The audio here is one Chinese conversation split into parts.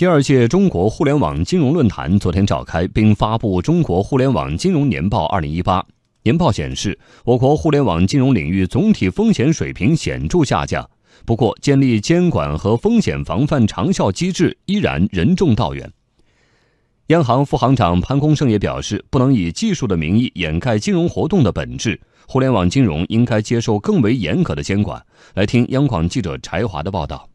第二届中国互联网金融论坛昨天召开，并发布《中国互联网金融年报（二零一八）》。年报显示，我国互联网金融领域总体风险水平显著下降。不过，建立监管和风险防范长效机制依然任重道远。央行副行长潘功胜也表示，不能以技术的名义掩盖金融活动的本质，互联网金融应该接受更为严格的监管。来听央广记者柴华的报道。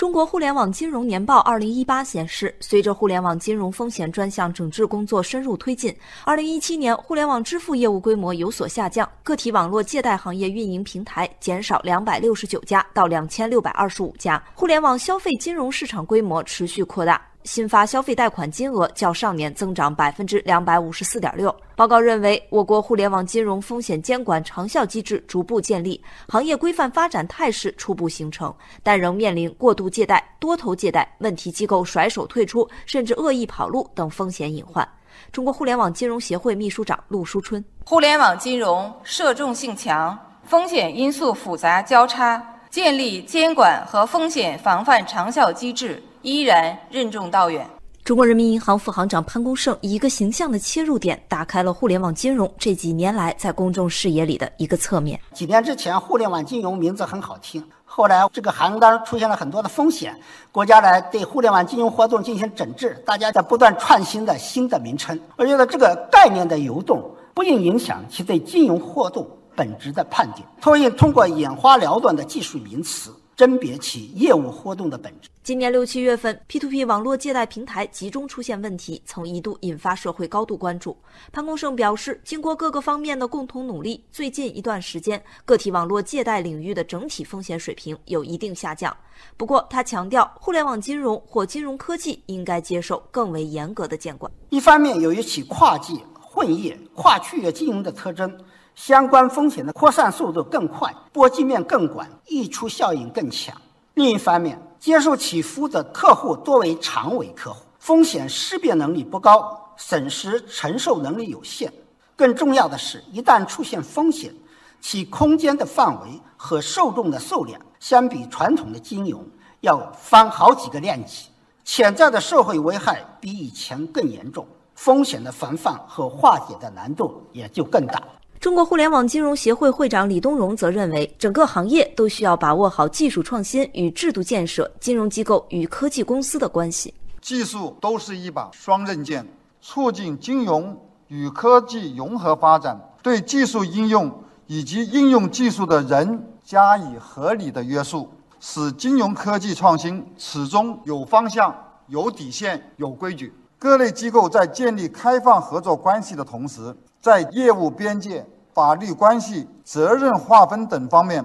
中国互联网金融年报二零一八显示，随着互联网金融风险专项整治工作深入推进，二零一七年互联网支付业务规模有所下降，个体网络借贷行业运营平台减少两百六十九家到两千六百二十五家，互联网消费金融市场规模持续扩大。新发消费贷款金额较上年增长百分之两百五十四点六。报告认为，我国互联网金融风险监管长效机制逐步建立，行业规范发展态势初步形成，但仍面临过度借贷、多头借贷、问题机构甩手退出，甚至恶意跑路等风险隐患。中国互联网金融协会秘书长陆书春：互联网金融涉众性强，风险因素复杂交叉，建立监管和风险防范长效机制。依然任重道远。中国人民银行副行长潘功胜以一个形象的切入点，打开了互联网金融这几年来在公众视野里的一个侧面。几年之前，互联网金融名字很好听，后来这个行当出现了很多的风险，国家来对互联网金融活动进行整治，大家在不断创新的新的名称。我觉得这个概念的游动不应影响其对金融活动本质的判定，不应通过眼花缭乱的技术名词。甄别其业务活动的本质。今年六七月份，P2P 网络借贷平台集中出现问题，曾一度引发社会高度关注。潘功胜表示，经过各个方面的共同努力，最近一段时间，个体网络借贷领域的整体风险水平有一定下降。不过，他强调，互联网金融或金融科技应该接受更为严格的监管。一方面，由于其跨界、混业、跨区域经营的特征。相关风险的扩散速度更快，波及面更广，溢出效应更强。另一方面，接受起伏的客户多为长尾客户，风险识别能力不高，损失承受能力有限。更重要的是，一旦出现风险，其空间的范围和受众的数量，相比传统的金融要翻好几个量级，潜在的社会危害比以前更严重，风险的防范和化解的难度也就更大。中国互联网金融协会会长李东荣则认为，整个行业都需要把握好技术创新与制度建设、金融机构与科技公司的关系。技术都是一把双刃剑，促进金融与科技融合发展，对技术应用以及应用技术的人加以合理的约束，使金融科技创新始终有方向、有底线、有规矩。各类机构在建立开放合作关系的同时，在业务边界、法律关系、责任划分等方面，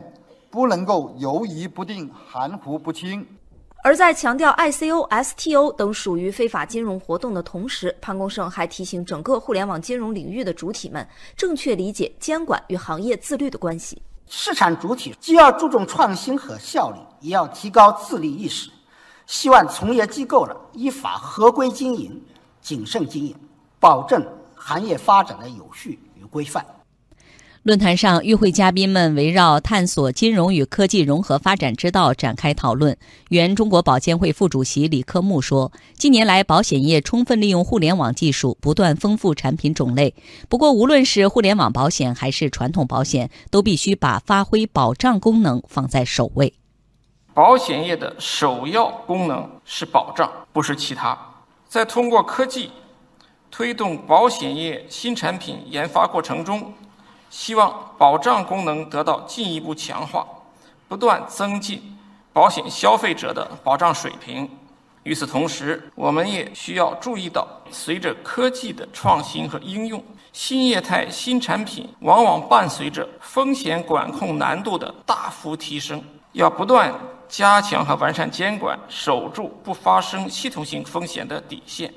不能够犹疑不定、含糊不清。而在强调 ICO、STO 等属于非法金融活动的同时，潘功胜还提醒整个互联网金融领域的主体们，正确理解监管与行业自律的关系。市场主体既要注重创新和效率，也要提高自律意识。希望从业机构呢，依法合规经营、谨慎经营，保证。行业发展的有序与规范。论坛上，与会嘉宾们围绕探索金融与科技融合发展之道展开讨论。原中国保监会副主席李克木说：“近年来，保险业充分利用互联网技术，不断丰富产品种类。不过，无论是互联网保险还是传统保险，都必须把发挥保障功能放在首位。保险业的首要功能是保障，不是其他。再通过科技。”推动保险业新产品研发过程中，希望保障功能得到进一步强化，不断增进保险消费者的保障水平。与此同时，我们也需要注意到，随着科技的创新和应用，新业态新产品往往伴随着风险管控难度的大幅提升，要不断加强和完善监管，守住不发生系统性风险的底线。